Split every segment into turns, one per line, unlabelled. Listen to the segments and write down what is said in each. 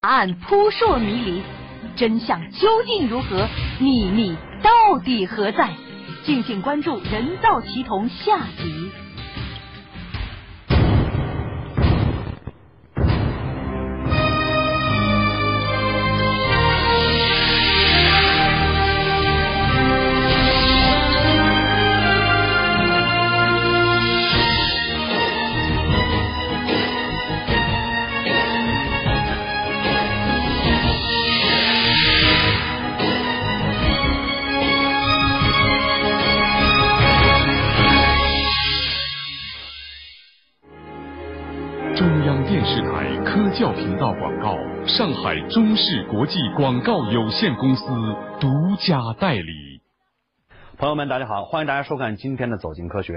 答案扑朔迷离，真相究竟如何？秘密到底何在？敬请关注《人造奇童》下集。
视国际广告有限公司独家代理。
朋友们，大家好，欢迎大家收看今天的《走进科学》。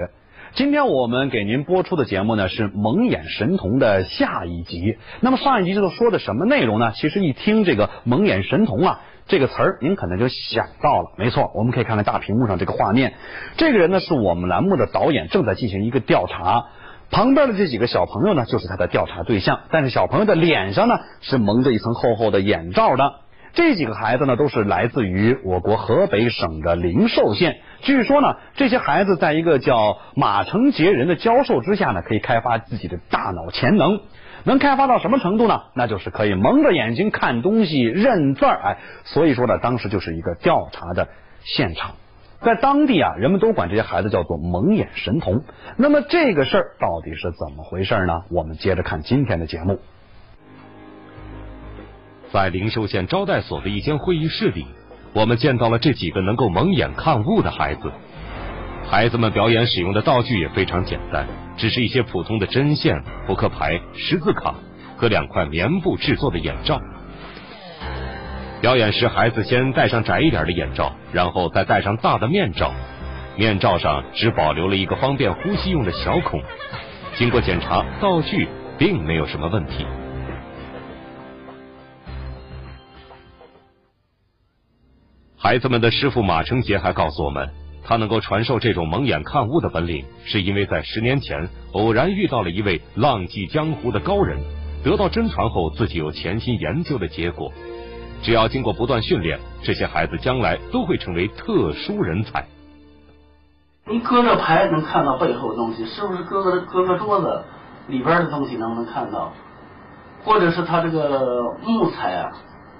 今天我们给您播出的节目呢是《蒙眼神童》的下一集。那么上一集都说的什么内容呢？其实一听这个“蒙眼神童”啊这个词儿，您可能就想到了。没错，我们可以看看大屏幕上这个画面。这个人呢是我们栏目的导演，正在进行一个调查。旁边的这几个小朋友呢，就是他的调查对象。但是小朋友的脸上呢，是蒙着一层厚厚的眼罩的。这几个孩子呢，都是来自于我国河北省的灵寿县。据说呢，这些孩子在一个叫马成杰人的教授之下呢，可以开发自己的大脑潜能。能开发到什么程度呢？那就是可以蒙着眼睛看东西、认字儿。哎，所以说呢，当时就是一个调查的现场。在当地啊，人们都管这些孩子叫做蒙眼神童。那么这个事儿到底是怎么回事呢？我们接着看今天的节目。
在灵寿县招待所的一间会议室里，我们见到了这几个能够蒙眼看物的孩子。孩子们表演使用的道具也非常简单，只是一些普通的针线、扑克牌、十字卡和两块棉布制作的眼罩。表演时，孩子先戴上窄一点的眼罩，然后再戴上大的面罩。面罩上只保留了一个方便呼吸用的小孔。经过检查，道具并没有什么问题。孩子们的师傅马成杰还告诉我们，他能够传授这种蒙眼看物的本领，是因为在十年前偶然遇到了一位浪迹江湖的高人，得到真传后，自己有潜心研究的结果。只要经过不断训练，这些孩子将来都会成为特殊人才。
你搁着牌能看到背后的东西，是不是搁个搁个桌子里边的东西能不能看到？或者是它这个木材啊、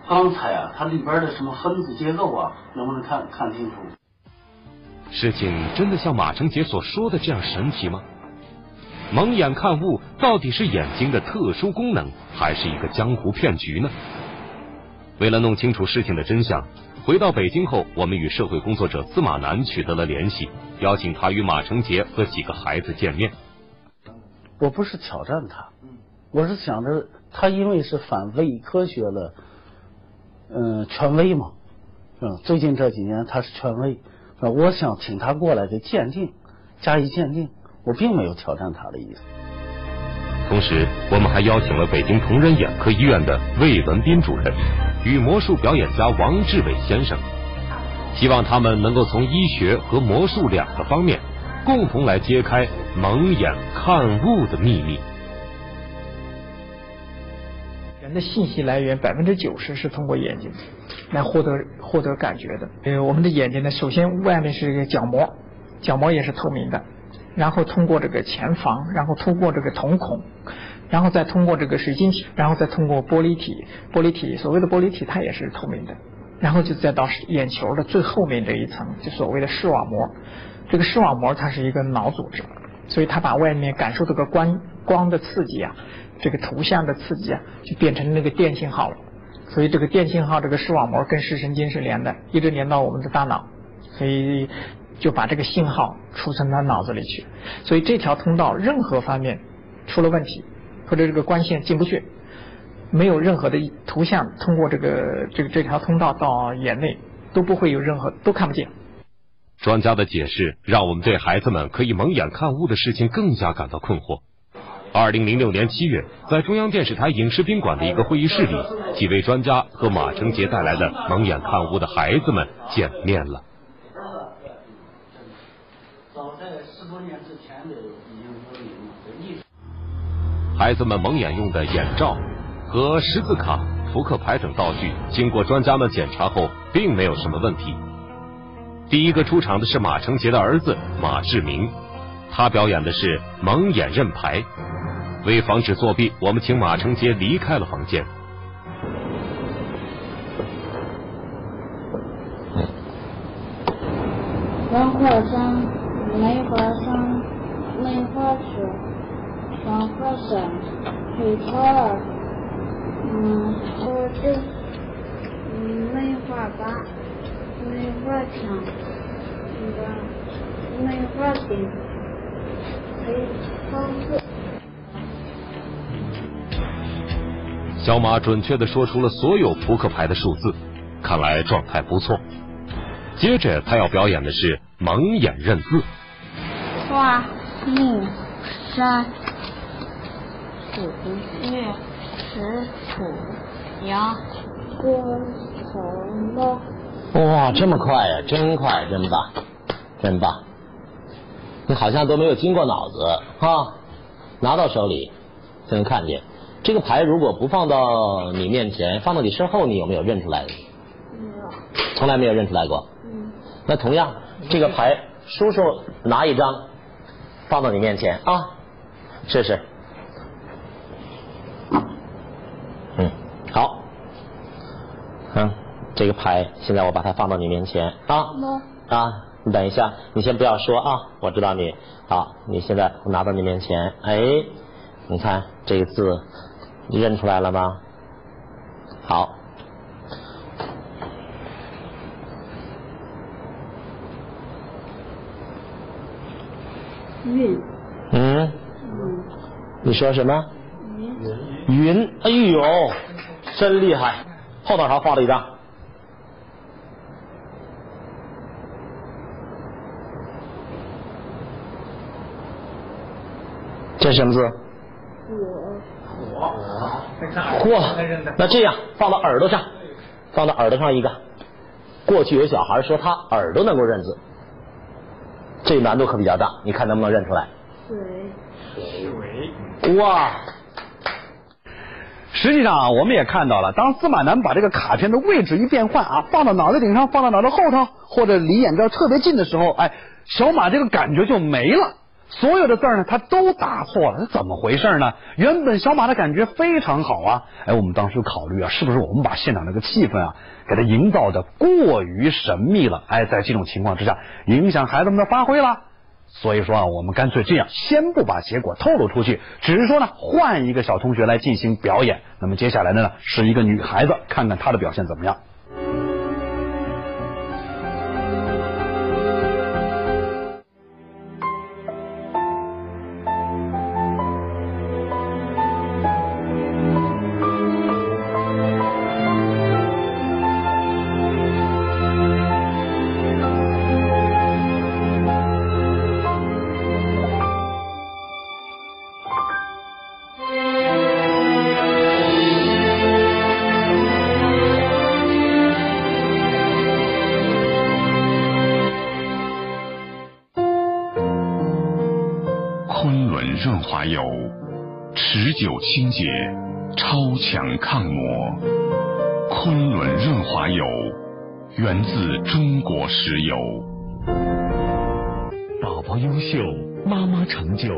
钢材啊，它里边的什么分子结构啊，能不能看看清楚？
事情真的像马成杰所说的这样神奇吗？蒙眼看物到底是眼睛的特殊功能，还是一个江湖骗局呢？为了弄清楚事情的真相，回到北京后，我们与社会工作者司马南取得了联系，邀请他与马成杰和几个孩子见面。
我不是挑战他，我是想着他因为是反伪科学的，嗯，权威嘛，嗯，最近这几年他是权威，我想请他过来给鉴定，加以鉴定，我并没有挑战他的意思。
同时，我们还邀请了北京同仁眼科医院的魏文斌主任与魔术表演家王志伟先生，希望他们能够从医学和魔术两个方面，共同来揭开蒙眼看物的秘密。
人的信息来源百分之九十是通过眼睛来获得获得感觉的。呃，我们的眼睛呢，首先外面是一个角膜，角膜也是透明的。然后通过这个前房，然后通过这个瞳孔，然后再通过这个水晶体，然后再通过玻璃体。玻璃体，所谓的玻璃体，它也是透明的。然后就再到眼球的最后面这一层，就所谓的视网膜。这个视网膜它是一个脑组织，所以它把外面感受这个光光的刺激啊，这个图像的刺激啊，就变成那个电信号了。所以这个电信号，这个视网膜跟视神经是连的，一直连到我们的大脑。所以。就把这个信号储存到脑子里去，所以这条通道任何方面出了问题，或者这个光线进不去，没有任何的图像通过这个这个这条通道到眼内，都不会有任何都看不见。
专家的解释让我们对孩子们可以蒙眼看物的事情更加感到困惑。二零零六年七月，在中央电视台影视宾馆的一个会议室里，几位专家和马成杰带来的蒙眼看物的孩子们见面了。孩子们蒙眼用的眼罩和十字卡扑克牌等道具，经过专家们检查后，并没有什么问题。第一个出场的是马成杰的儿子马志明，他表演的是蒙眼认牌。为防止作弊，我们请马成杰离开了房间。
文化山，梅花山，梅花树，黄花山，黑桃儿，嗯，我这，嗯，梅花坝，梅花墙，那个梅花顶，黑桃树。
小马准确的说出了所有扑克牌的数字，看来状态不错。接着他要表演的是蒙眼认字。
花木山土月石土羊锅头猫。
哇，这么快呀！真快，真棒，真棒！你好像都没有经过脑子啊，拿到手里就能看见。这个牌如果不放到你面前，放到你身后，你有没有认出来？
没有。
从来没有认出来过。
嗯。
那同样，这个牌，叔叔拿一张，放到你面前啊，试试。嗯，好。嗯，这个牌，现在我把它放到你面前啊。啊，你等一下，你先不要说啊，我知道你。好，你现在我拿到你面前，哎，你看这个字。你认出来了吗？好。
云。
嗯。
嗯。
你说什么？
云。
云。哎呦，真厉害！后脑勺画了一张。这是什么字？火火嚯！那这样放到耳朵上，放到耳朵上一个。过去有小孩说他耳朵能够认字，这难度可比较大，你看能不能认出来？
水。
水。哇！
实际上啊，我们也看到了，当司马南把这个卡片的位置一变换啊，放到脑袋顶上，放到脑袋后头，或者离眼罩特别近的时候，哎，小马这个感觉就没了。所有的字儿呢，他都答错了，这怎么回事呢？原本小马的感觉非常好啊！哎，我们当时考虑啊，是不是我们把现场那个气氛啊，给他营造的过于神秘了？哎，在这种情况之下，影响孩子们的发挥了。所以说啊，我们干脆这样，先不把结果透露出去，只是说呢，换一个小同学来进行表演。那么接下来的呢，是一个女孩子，看看她的表现怎么样。
清洁，超强抗磨。昆仑润滑油，源自中国石油。
宝宝优秀，妈妈成就。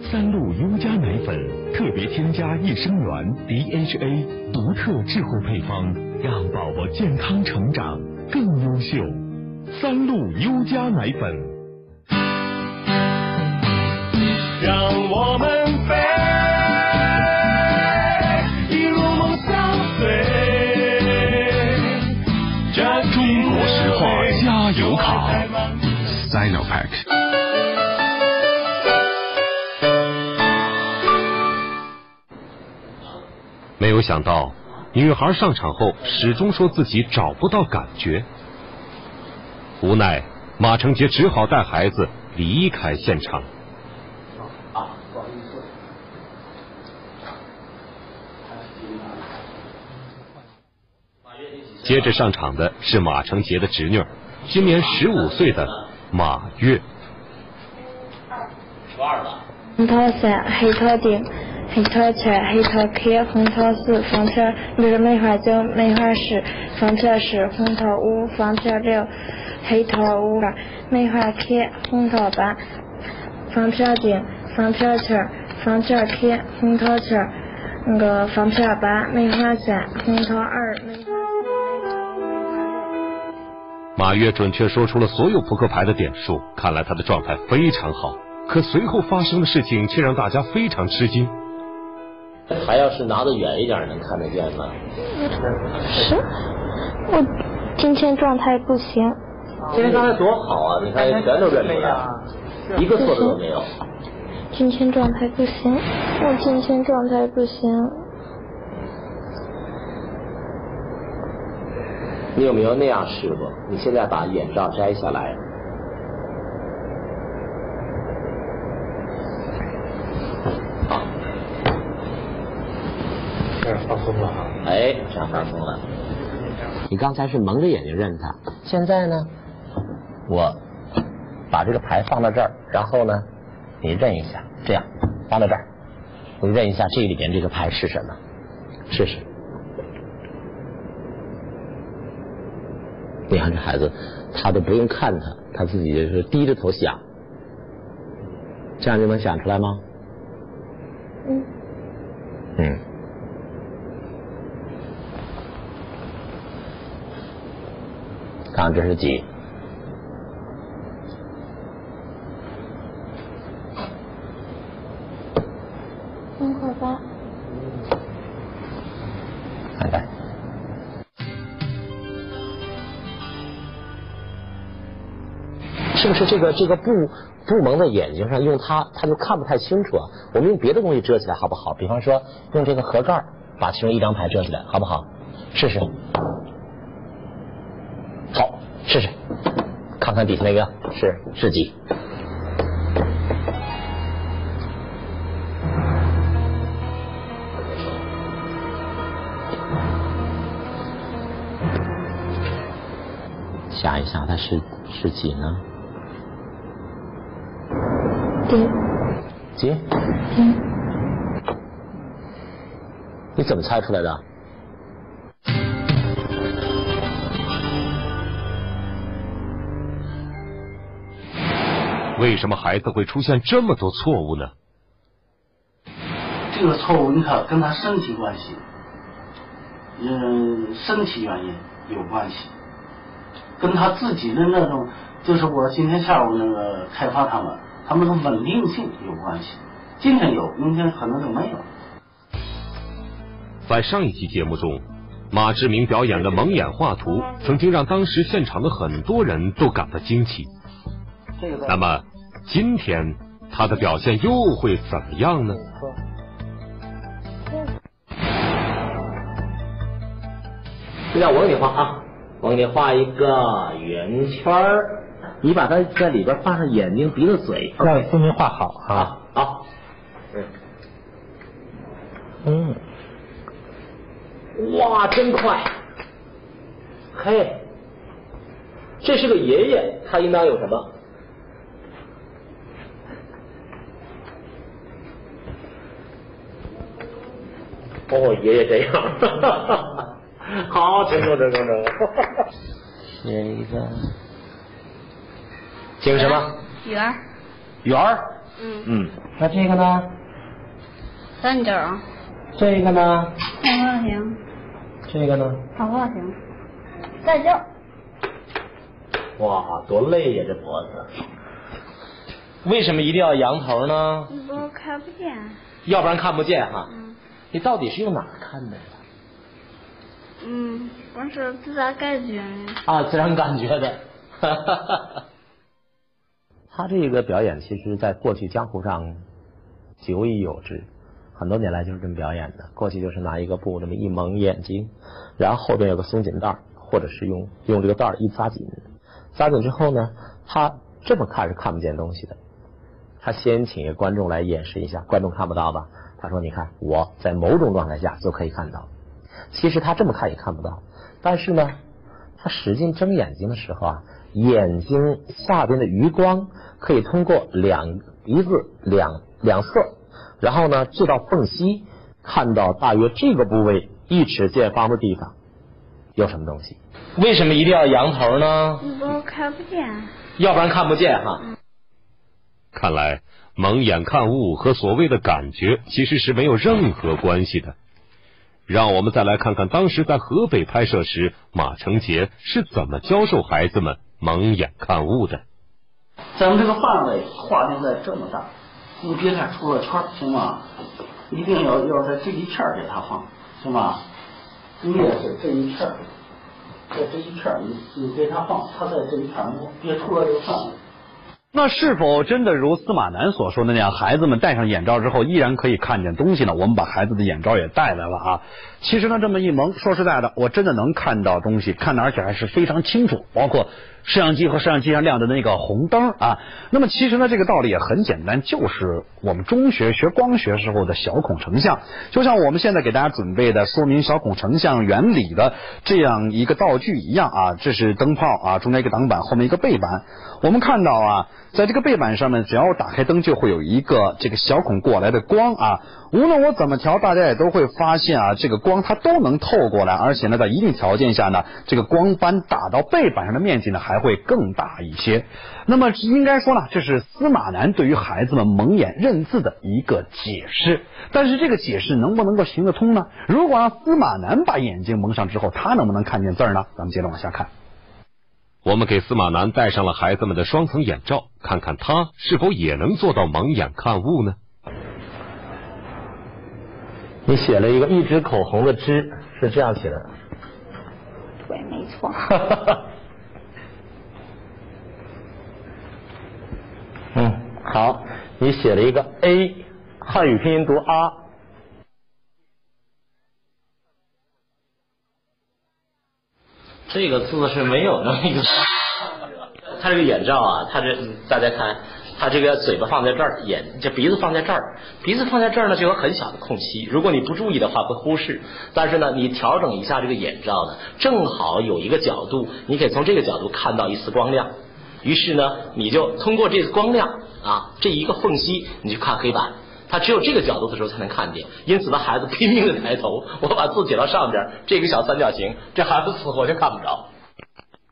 三鹿优佳奶粉特别添加益生元 DHA，独特智慧配方，让宝宝健康成长更优秀。三鹿优佳奶粉，
让我们
Sinopac。
没有想到，女孩上场后始终说自己找不到感觉。无奈，马成杰只好带孩子离开现场。接着上场的是马成杰的侄女。今年十五岁的马月。
红桃三黑桃顶，黑桃七，黑桃 K，红桃四，方条不是梅花九，梅花十，方条十，红桃五，方条六，黑桃五，梅花 K，红桃八，方条丁，方条七，方条 K，红桃七，那个方条八，梅花三，红桃二，梅花。
马跃准确说出了所有扑克牌的点数，看来他的状态非常好。可随后发生的事情却让大家非常吃惊。
还要是拿得远一点能看得见吗？
是，我今天状态不行。
今天状态多好啊！你看全都认出来，一个错的都没有。
今天状态不行，我今天状态不行。
你有没有那样试过？你现在把眼罩摘下来。好，
这样放松了哈。
哎，这样放松了。你刚才是蒙着眼睛认他，现在呢？我把这个牌放到这儿，然后呢，你认一下，这样放到这儿，你认一下这里边这个牌是什么？试试。你看这孩子，他都不用看他，他自己就是低着头想，这样就能想出来吗？
嗯。
嗯。看看这是几？
三块八。
看看。是这个这个布布蒙在眼睛上，用它它就看不太清楚啊？我们用别的东西遮起来好不好？比方说用这个盒盖把其中一张牌遮起来，好不好？试试。好，试试，看看底下那个是是几？想一想，它是是几呢？
丁。
几？
丁。
你怎么猜出来的？
为什么孩子会出现这么多错误呢？
这个错误你看跟他身体关系，嗯，身体原因有关系，跟他自己的那种，就是我今天下午那个开发他们，他们的稳定性有关系。今天有，明天可能就没有。
在上一期节目中，马志明表演的蒙眼画图，曾经让当时现场的很多人都感到惊奇。那么今天他的表现又会怎么样呢？
现在我给你画啊，我给你画一个圆圈儿，你把它在里边画上眼睛、鼻子、嘴，
让分明画好
啊。好，嗯，哇，真快！嘿，这是个爷爷，他应当有什么？哦，爷爷这样，好，成功，成功，成功。写一个，写个什么？
圆儿。
圆儿。
嗯。
嗯，那这个呢？
三角。
这个呢？
长方形。
这个呢？
长方形。再叫。
哇，多累呀，这脖子。为什么一定要扬头呢？
我看不见。
要不然看不见哈。
嗯。
你到底是用哪儿看的呀？
嗯，我是自然感觉的。
啊，自然感觉的。他这个表演，其实在过去江湖上久已有之，很多年来就是这么表演的。过去就是拿一个布这么一蒙眼睛，然后后边有个松紧带，或者是用用这个带一扎紧，扎紧之后呢，他这么看是看不见东西的。他先请一个观众来演示一下，观众看不到吧？他说：“你看，我在某种状态下就可以看到。其实他这么看也看不到，但是呢，他使劲睁眼睛的时候啊，眼睛下边的余光可以通过两鼻子两两侧然后呢，这道缝隙看到大约这个部位一尺见方的地方有什么东西？为什么一定要仰头呢？
我看不见。
要不然看不见哈。
看来蒙眼看物和所谓的感觉其实是没有任何关系的。让我们再来看看当时在河北拍摄时，马成杰是怎么教授孩子们蒙眼看物的。
咱们这个范围划定在这么大，你别看出了圈，行吗？一定要要在这一片给他放，行吗？你也是这一片，在这一片你你给他放，他在这一片摸，别出了这个范围。
那是否真的如司马南所说的那样，孩子们戴上眼罩之后依然可以看见东西呢？我们把孩子的眼罩也带来了啊。其实呢，这么一蒙，说实在的，我真的能看到东西，看的而且还是非常清楚，包括摄像机和摄像机上亮的那个红灯啊。那么其实呢，这个道理也很简单，就是我们中学学光学时候的小孔成像，就像我们现在给大家准备的说明小孔成像原理的这样一个道具一样啊。这是灯泡啊，中间一个挡板，后面一个背板。我们看到啊，在这个背板上面，只要打开灯，就会有一个这个小孔过来的光啊。无论我怎么调，大家也都会发现啊，这个光它都能透过来，而且呢，在一定条件下呢，这个光斑打到背板上的面积呢还会更大一些。那么应该说呢，这是司马南对于孩子们蒙眼认字的一个解释。但是这个解释能不能够行得通呢？如果让司马南把眼睛蒙上之后，他能不能看见字呢？咱们接着往下看。
我们给司马南戴上了孩子们的双层眼罩，看看他是否也能做到蒙眼看物呢？
你写了一个一支口红的支，是这样写的。
对，没错。
嗯，好，你写了一个 A，汉语拼音读啊。这个字是没有那么一个，他这个眼罩啊，他这大家看，他这个嘴巴放在这儿，眼这鼻子放在这儿，鼻子放在这儿呢就有很小的空隙，如果你不注意的话会忽视。但是呢，你调整一下这个眼罩呢，正好有一个角度，你可以从这个角度看到一丝光亮。于是呢，你就通过这光亮啊这一个缝隙，你去看黑板。他只有这个角度的时候才能看见，因此呢，孩子拼命的抬头，我把字写到上边，这个小三角形，这孩子死活就看不着。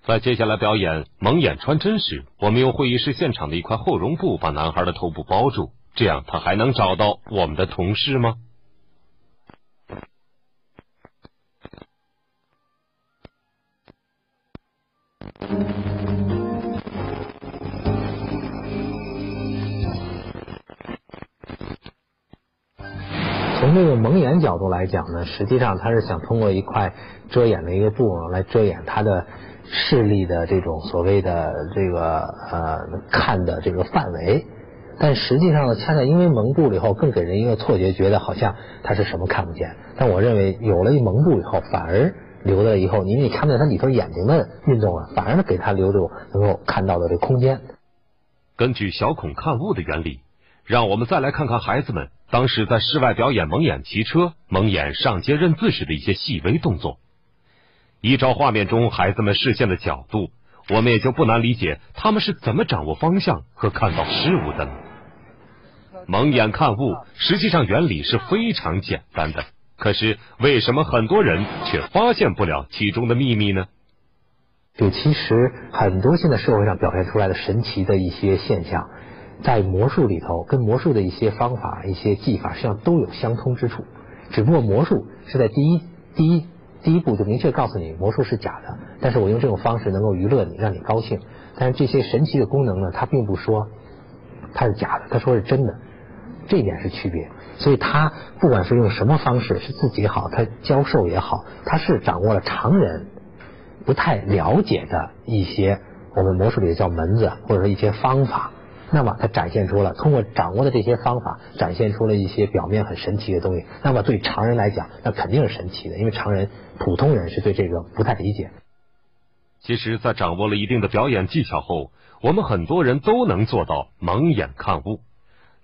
在接下来表演蒙眼穿针时，我们用会议室现场的一块厚绒布把男孩的头部包住，这样他还能找到我们的同事吗？
从这个蒙眼角度来讲呢，实际上他是想通过一块遮掩的一个布来遮掩他的视力的这种所谓的这个呃看的这个范围，但实际上呢，恰恰因为蒙住了以后，更给人一个错觉，觉得好像他是什么看不见。但我认为有了一蒙住以后，反而留了以后，因为你看不见他里头眼睛的运动了，反而给他留住能够看到的这空间。
根据小孔看物的原理。让我们再来看看孩子们当时在室外表演蒙眼骑车、蒙眼上街认字时的一些细微动作。依照画面中孩子们视线的角度，我们也就不难理解他们是怎么掌握方向和看到事物的了。蒙眼看物实际上原理是非常简单的，可是为什么很多人却发现不了其中的秘密呢？
就其实很多现在社会上表现出来的神奇的一些现象。在魔术里头，跟魔术的一些方法、一些技法，实际上都有相通之处。只不过魔术是在第一、第一、第一步就明确告诉你魔术是假的，但是我用这种方式能够娱乐你，让你高兴。但是这些神奇的功能呢，它并不说它是假的，它说是真的，这一点是区别。所以他不管是用什么方式，是自己好，他教授也好，他是掌握了常人不太了解的一些我们魔术里叫门子，或者说一些方法。那么他展现出了通过掌握的这些方法，展现出了一些表面很神奇的东西。那么对常人来讲，那肯定是神奇的，因为常人、普通人是对这个不太理解。
其实，在掌握了一定的表演技巧后，我们很多人都能做到蒙眼看物。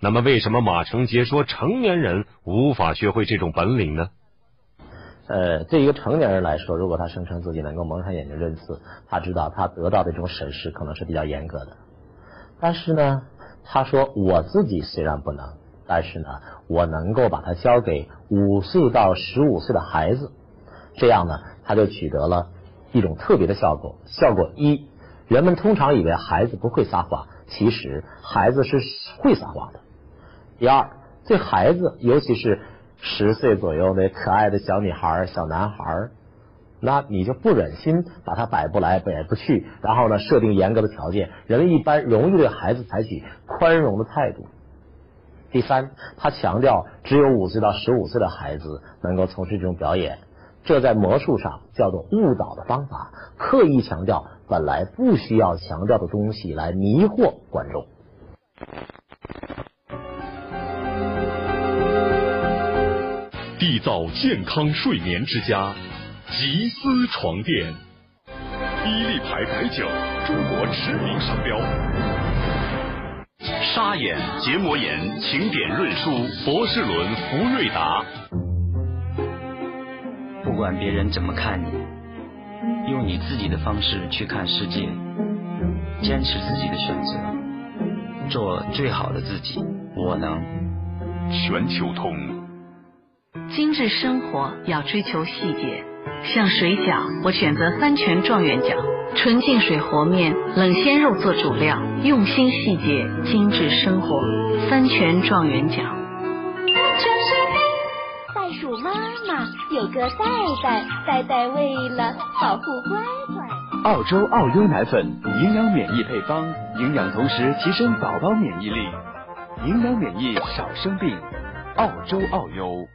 那么，为什么马成杰说成年人无法学会这种本领呢？
呃，对一个成年人来说，如果他声称自己能够蒙上眼睛认字，他知道他得到的这种审视可能是比较严格的。但是呢，他说我自己虽然不能，但是呢，我能够把它交给五岁到十五岁的孩子，这样呢，他就取得了一种特别的效果。效果一，人们通常以为孩子不会撒谎，其实孩子是会撒谎的。第二，对孩子，尤其是十岁左右的可爱的小女孩、小男孩。那你就不忍心把他摆不来摆不去，然后呢设定严格的条件，人们一般容易对孩子采取宽容的态度。第三，他强调只有五岁到十五岁的孩子能够从事这种表演，这在魔术上叫做误导的方法，刻意强调本来不需要强调的东西来迷惑观众。
缔造健康睡眠之家。吉思床垫，伊利牌白酒，中国驰名商标。沙眼、结膜炎，请点润舒博士伦福瑞达。
不管别人怎么看你，用你自己的方式去看世界，坚持自己的选择，做最好的自己。我能。
全球通。
精致生活要追求细节。像水饺，我选择三全状元饺，纯净水和面，冷鲜肉做主料，用心细节，精致生活，三全状元饺。
袋鼠妈妈有个袋袋，袋袋为了保护乖乖。
澳洲澳优奶粉，营养免疫配方，营养同时提升宝宝免疫力，营养免疫少生病。澳洲澳优。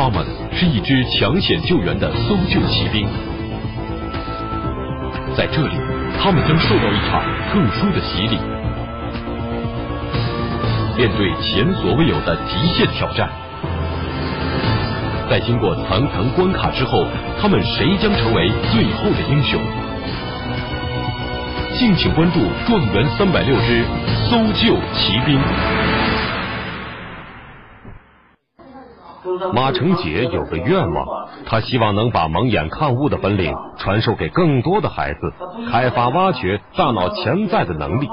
他们是一支抢险救援的搜救骑兵，在这里，他们将受到一场特殊的洗礼，面对前所未有的极限挑战。在经过层层关卡之后，他们谁将成为最后的英雄？敬请关注《状元三百六之搜救骑兵》。
马成杰有个愿望，他希望能把蒙眼看物的本领传授给更多的孩子，开发挖掘大脑潜在的能力。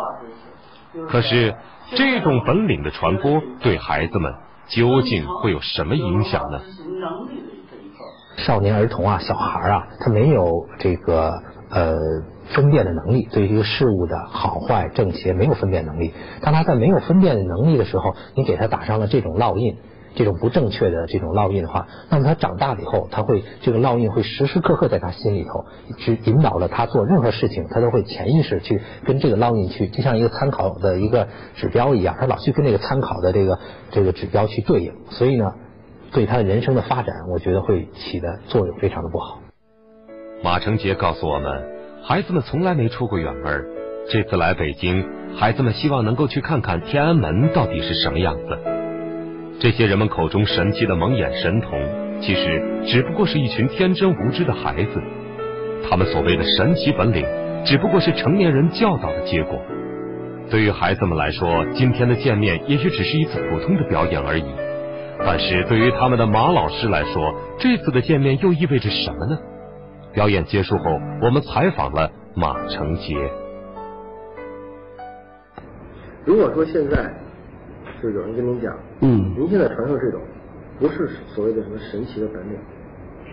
可是，这种本领的传播对孩子们究竟会有什么影响呢？
少年儿童啊，小孩啊，他没有这个呃分辨的能力，对于事物的好坏正邪没有分辨能力。当他在没有分辨能力的时候，你给他打上了这种烙印。这种不正确的这种烙印的话，那么他长大了以后，他会这个烙印会时时刻刻在他心里头，去引导了他做任何事情，他都会潜意识去跟这个烙印去，就像一个参考的一个指标一样，他老去跟这个参考的这个这个指标去对应，所以呢，对他的人生的发展，我觉得会起的作用非常的不好。
马成杰告诉我们，孩子们从来没出过远门，这次来北京，孩子们希望能够去看看天安门到底是什么样子。这些人们口中神奇的蒙眼神童，其实只不过是一群天真无知的孩子。他们所谓的神奇本领，只不过是成年人教导的结果。对于孩子们来说，今天的见面也许只是一次普通的表演而已。但是对于他们的马老师来说，这次的见面又意味着什么呢？表演结束后，我们采访了马成杰。
如果说现在。就有人跟您讲，嗯，您现在传授这种，不是所谓的什么神奇的本领，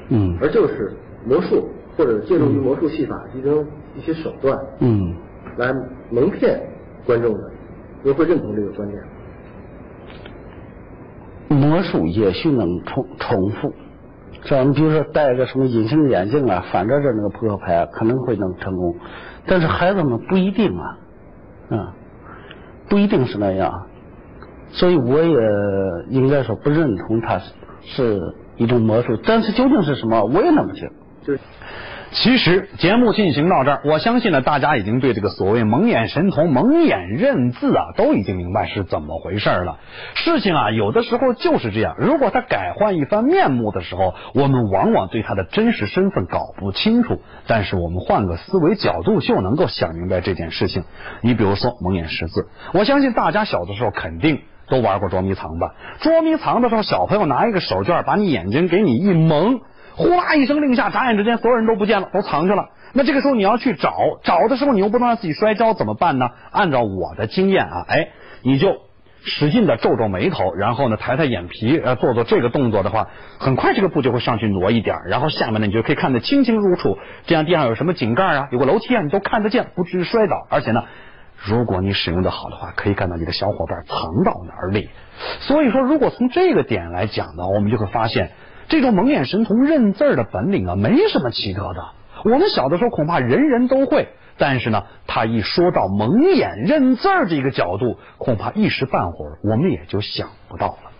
嗯，
而就是魔术或者借助于魔术戏法一种一些手段，
嗯，
来蒙骗观众的，您会认同这个观点？
魔术也许能重重复，像你比如说戴个什么隐形眼镜啊，反着着那个扑克牌可能会能成功，但是孩子们不一定啊，啊，不一定是那样。所以我也应该说不认同它是一种魔术，但是究竟是什么，我也弄不清。
就
其实节目进行到这儿，我相信呢，大家已经对这个所谓蒙眼神童、蒙眼认字啊，都已经明白是怎么回事了。事情啊，有的时候就是这样。如果他改换一番面目的时候，我们往往对他的真实身份搞不清楚。但是我们换个思维角度，就能够想明白这件事情。你比如说蒙眼识字，我相信大家小的时候肯定。都玩过捉迷藏吧？捉迷藏的时候，小朋友拿一个手绢把你眼睛给你一蒙，呼啦一声令下，眨眼之间所有人都不见了，都藏去了。那这个时候你要去找，找的时候你又不能让自己摔跤，怎么办呢？按照我的经验啊，哎，你就使劲的皱皱眉头，然后呢抬抬眼皮，呃，做做这个动作的话，很快这个布就会上去挪一点，然后下面呢你就可以看得清清楚楚，这样地上有什么井盖啊，有个楼梯啊，你都看得见，不至于摔倒。而且呢，如果你使用的好的话，可以看到你的小伙伴藏到哪里。所以说，如果从这个点来讲呢，我们就会发现，这种蒙眼神童认字的本领啊，没什么奇特的。我们小的时候恐怕人人都会，但是呢，他一说到蒙眼认字这个角度，恐怕一时半会儿我们也就想不到了。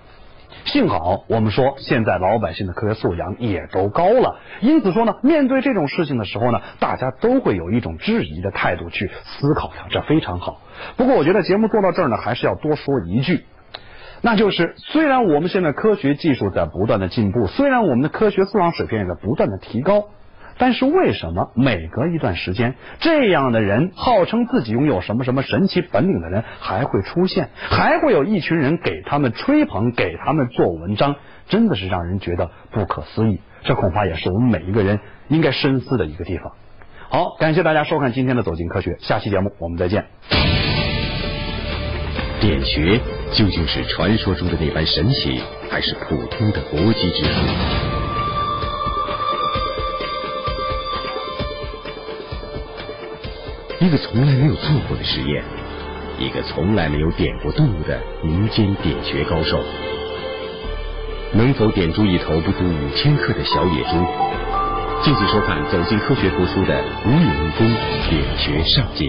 幸好我们说现在老百姓的科学素养也都高了，因此说呢，面对这种事情的时候呢，大家都会有一种质疑的态度去思考它，这非常好。不过我觉得节目做到这儿呢，还是要多说一句，那就是虽然我们现在科学技术在不断的进步，虽然我们的科学素养水平也在不断的提高。但是为什么每隔一段时间，这样的人号称自己拥有什么什么神奇本领的人还会出现，还会有一群人给他们吹捧，给他们做文章，真的是让人觉得不可思议。这恐怕也是我们每一个人应该深思的一个地方。好，感谢大家收看今天的《走进科学》，下期节目我们再见。
点穴究竟是传说中的那般神奇，还是普通的搏击之术？一个从来没有做过的实验，一个从来没有点过动物的民间点穴高手，能否点出一头不足五千克的小野猪？敬请收看《走进科学》播出的《无影无踪点穴上集》。